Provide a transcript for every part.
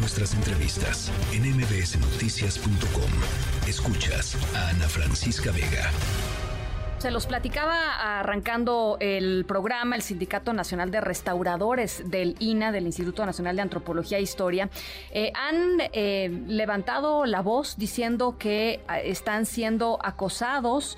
nuestras entrevistas en mbsnoticias.com. Escuchas a Ana Francisca Vega. Se los platicaba arrancando el programa, el Sindicato Nacional de Restauradores del INA, del Instituto Nacional de Antropología e Historia, eh, han eh, levantado la voz diciendo que ah, están siendo acosados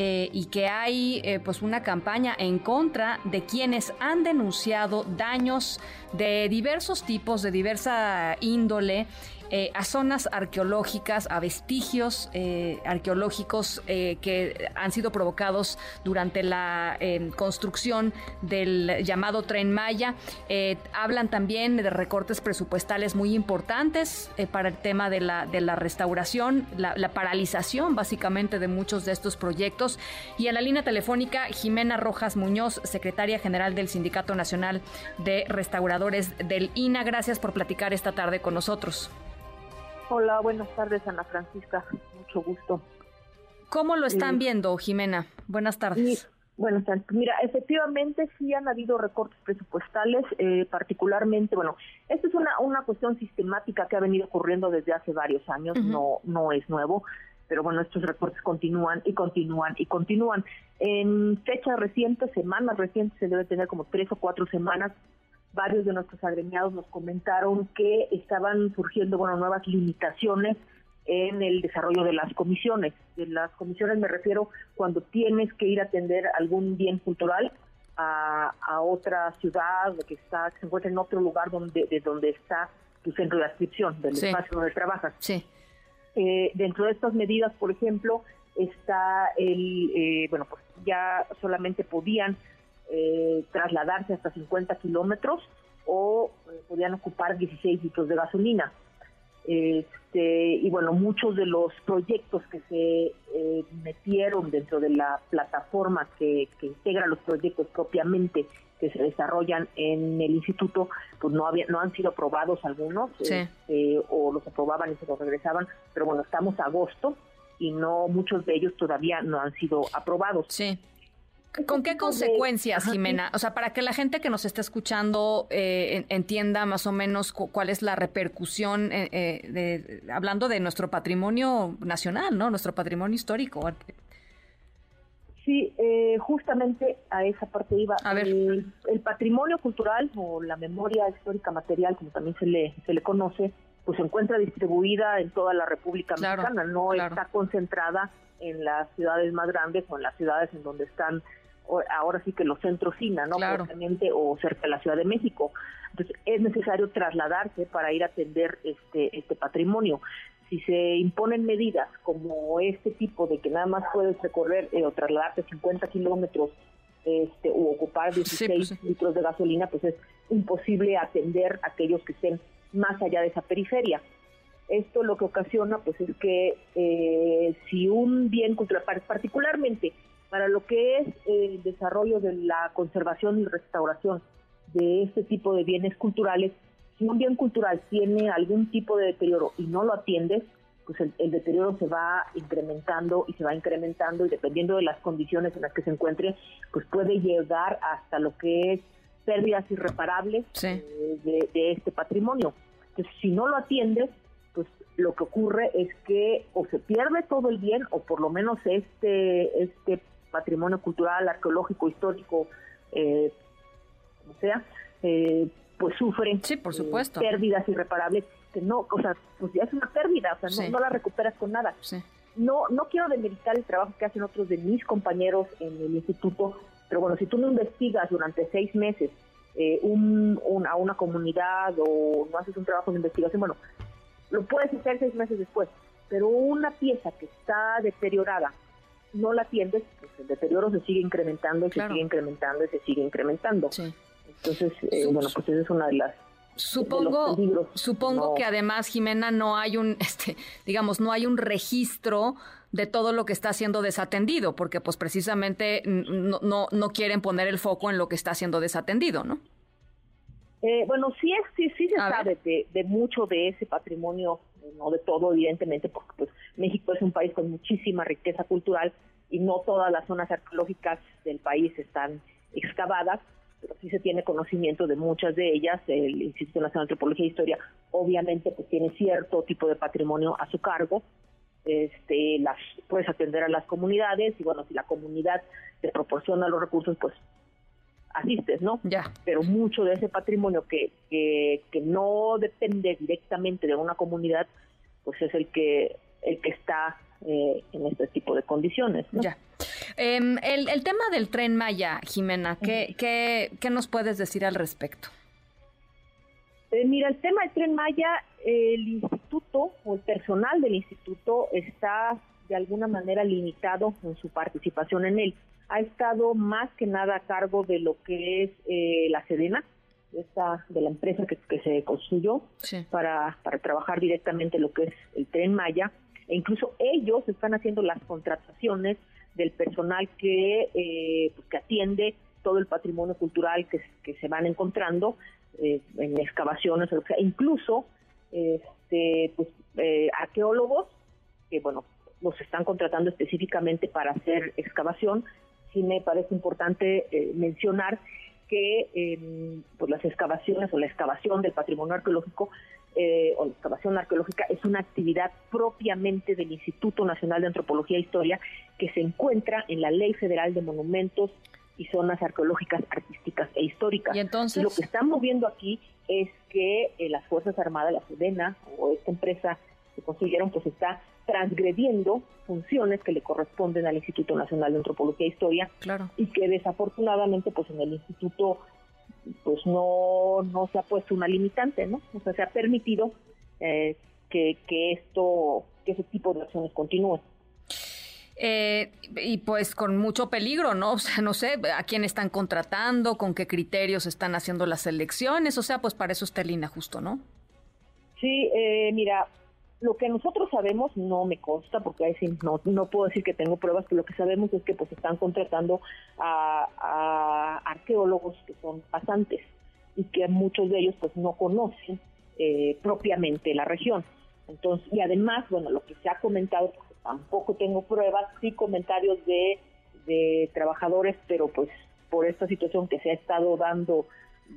eh, y que hay pues una campaña en contra de quienes han denunciado daños de diversos tipos, de diversa índole eh, a zonas arqueológicas, a vestigios eh, arqueológicos eh, que han sido provocados durante la construcción del llamado tren Maya. hablan también de recortes presupuestales muy importantes para el tema de la, de la restauración, la, la, paralización básicamente de muchos de estos proyectos. Y en la línea telefónica, Jimena Rojas Muñoz, secretaria general del Sindicato Nacional de Restauradores del INA. Gracias por platicar esta tarde con nosotros. Hola, buenas tardes, Ana Francisca. Mucho gusto. ¿Cómo lo están eh, viendo, Jimena? Buenas tardes. buenas tardes. Mira, efectivamente sí han habido recortes presupuestales, eh, particularmente, bueno, esto es una, una cuestión sistemática que ha venido ocurriendo desde hace varios años, no, no es nuevo pero bueno, estos recortes continúan y continúan y continúan. En fechas recientes, semanas recientes, se debe tener como tres o cuatro semanas, varios de nuestros agremiados nos comentaron que estaban surgiendo bueno nuevas limitaciones en el desarrollo de las comisiones. De las comisiones me refiero cuando tienes que ir a atender algún bien cultural a, otra ciudad que está que se encuentra en otro lugar donde de donde está tu centro de inscripción del espacio donde trabajas. Sí. Eh, dentro de estas medidas, por ejemplo, está el eh, bueno pues ya solamente podían eh, trasladarse hasta 50 kilómetros o eh, podían ocupar 16 litros de gasolina. Este, y bueno, muchos de los proyectos que se eh, metieron dentro de la plataforma que, integra los proyectos propiamente que se desarrollan en el instituto, pues no había, no han sido aprobados algunos, este, o los aprobaban y se los regresaban, pero bueno, estamos a agosto y no muchos de ellos todavía no han sido aprobados. Sí. ¿Con qué consecuencias, Jimena? O sea, para que la gente que nos está escuchando eh, entienda más o menos cuál es la repercusión, eh, eh, de, hablando de nuestro patrimonio nacional, ¿no? Nuestro patrimonio histórico. Sí, justamente a esa parte iba. A ver. El, patrimonio cultural o la memoria histórica material, como también se le, se le conoce, pues se encuentra distribuida en toda la República Mexicana, no está concentrada en las ciudades más grandes o en las ciudades en donde están ahora sí que los centros SINA, ¿no? o cerca de la Ciudad de México. Entonces es necesario trasladarse para ir a atender este, este patrimonio. Si se imponen medidas como este tipo de que nada más puedes recorrer eh, o trasladarte 50 kilómetros este, o ocupar 16 pues litros de gasolina, pues es imposible atender a aquellos que estén más allá de esa periferia. Esto lo que ocasiona pues es que eh, si un bien cultural, particularmente para lo que es el desarrollo de la conservación y restauración de este tipo de bienes culturales, si un bien cultural tiene algún tipo de deterioro y no lo atiendes, pues el, deterioro se va incrementando y se va incrementando y dependiendo de las condiciones en las que se encuentre, pues puede llegar hasta lo que es pérdidas irreparables eh, de, de, este patrimonio. Entonces, si no lo atiendes, pues lo que ocurre es que o se pierde todo el bien o por lo menos este este patrimonio cultural, arqueológico, histórico, eh, como sea, eh, pues sufren sí, por supuesto. pérdidas irreparables que no, o sea, pues ya es una pérdida, o sea, no, la recuperas con nada. No, no quiero demeritar el trabajo que hacen otros de mis compañeros en el instituto, pero bueno, si tú no investigas durante seis meses eh, un, a una comunidad o no haces un trabajo de investigación, bueno, lo puedes hacer seis meses después, pero una pieza que está deteriorada no la atiendes, pues el deterioro se sigue incrementando, se sigue incrementando y se sigue incrementando. Entonces, eh, bueno, pues esa es una de las Supongo, supongo que además, Jimena, no hay un, este, digamos, no hay un registro de todo lo que está siendo desatendido, porque pues precisamente no, no, no quieren poner el foco en lo que está siendo desatendido, ¿no? Eh, bueno, sí, es, sí, sí se sabe de, de, mucho de ese patrimonio, no de todo, evidentemente, porque pues México es un país con muchísima riqueza cultural y no todas las zonas arqueológicas del país están excavadas, pero sí se tiene conocimiento de muchas de ellas. El Instituto Nacional de Antropología e Historia obviamente pues tiene cierto tipo de patrimonio a su cargo. Este, las puedes atender a las comunidades y bueno, si la comunidad te proporciona los recursos, pues asistes, ¿no? Ya. Pero mucho de ese patrimonio que, que, que no depende directamente de una comunidad, pues es el que el que está eh, en este tipo de condiciones. ¿no? Ya. Em, el, el, tema del tren Maya, Jimena, ¿qué, qué, qué nos puedes decir al respecto? Eh, mira, el tema del tren Maya, el instituto o el personal del instituto está de alguna manera limitado en su participación en él. Ha estado más que nada a cargo de lo que es eh, la Sedena, esta, de la empresa que, que se construyó Sí. para, para trabajar directamente lo que es el tren Maya. E incluso ellos están haciendo las contrataciones del personal que, eh, pues, que atiende todo el patrimonio cultural que, que se van encontrando eh, en excavaciones, o sea, incluso este, pues, eh, arqueólogos que, bueno, los están contratando específicamente para hacer excavación. Sí me parece importante eh, mencionar que eh, pues las excavaciones o la excavación del patrimonio arqueológico eh, o la excavación arqueológica es una actividad propiamente del Instituto Nacional de Antropología e Historia que se encuentra en la Ley Federal de Monumentos y Zonas Arqueológicas, Artísticas e Históricas. Y entonces lo que estamos viendo aquí es que eh, las Fuerzas Armadas, la SEDENA o esta empresa que construyeron, pues está transgrediendo funciones que le corresponden al Instituto Nacional de Antropología e Historia claro. y que desafortunadamente pues en el instituto pues no no se ha puesto una limitante no o sea se ha permitido eh, que, que esto que ese tipo de acciones continúen eh, y pues con mucho peligro, ¿no? O sea, no sé a quién están contratando, con qué criterios están haciendo las elecciones, o sea, pues para eso está el INA justo, ¿no? Sí, eh, mira, lo que nosotros sabemos no me consta, porque ahí sí no, no puedo decir que tengo pruebas, pero lo que sabemos es que pues están contratando a, arqueólogos que son pasantes y que muchos de ellos pues no conocen eh, propiamente la región. Entonces, y además, bueno, lo que se ha comentado, tampoco tengo pruebas, sí comentarios de, de trabajadores, pero pues por esta situación que se ha estado dando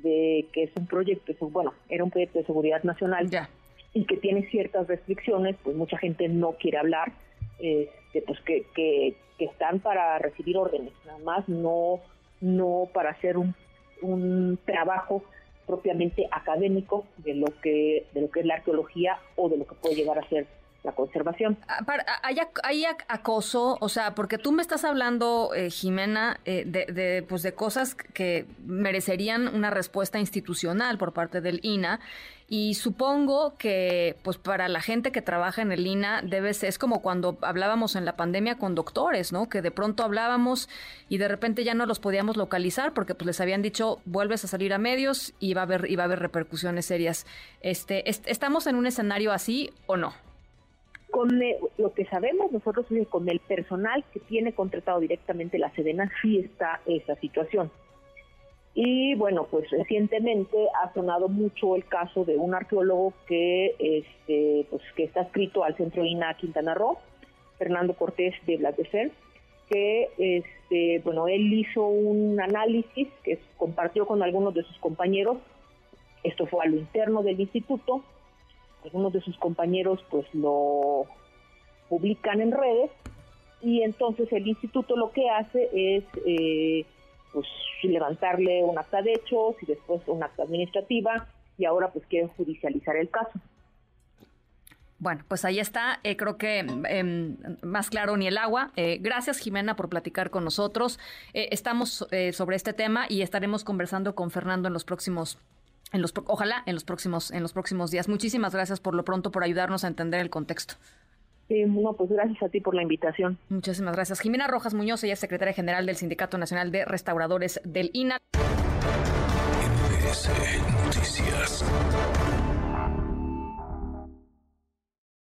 de que es un proyecto, bueno, era un proyecto de seguridad nacional Ya. Y que tiene ciertas restricciones, pues mucha gente no quiere hablar, este, pues que, que, que están para recibir órdenes, nada más no, no para hacer un, un trabajo propiamente académico de lo que de lo que es la arqueología o de lo que puede llegar a ser la conservación. Ah, ah, ¿Hay, ac- hay ac- acoso? O sea, porque tú me estás hablando, eh, Jimena, eh, de, de, pues de cosas que merecerían una respuesta institucional por parte del INA. Y supongo que, pues para la gente que trabaja en el INA, debe es como cuando hablábamos en la pandemia con doctores, ¿no? Que de pronto hablábamos y de repente ya no los podíamos localizar porque pues les habían dicho, vuelves a salir a medios y va a haber, y va a haber repercusiones serias. Este, est- ¿Estamos en un escenario así o no? Con lo que sabemos nosotros es que con el personal que tiene contratado directamente la Sedena sí está esa situación. Y bueno, pues recientemente ha sonado mucho el caso de un arqueólogo que este pues que está escrito al Centro INA Quintana Roo, Fernando Cortés de Blas de Fer, que este bueno, él hizo un análisis que compartió con algunos de sus compañeros. Esto fue a lo interno del instituto. Algunos de sus compañeros pues lo publican en redes y entonces el instituto lo que hace es eh, pues levantarle un acta de hechos y después un acta administrativa y ahora pues quieren judicializar el caso. Bueno, pues ahí está. Eh, creo que em, más claro ni el agua. Eh, gracias, Jimena, por platicar con nosotros. Eh, estamos sobre este tema y estaremos conversando con Fernando en los próximos. En los, pro- ojalá en los próximos en los próximos días. Muchísimas gracias por lo pronto por ayudarnos a entender el contexto. Sí, no, pues gracias a ti por la invitación. Muchísimas gracias. Jimena Rojas Muñoz, ella es secretaria general del Sindicato Nacional de Restauradores del INA. MBS Noticias.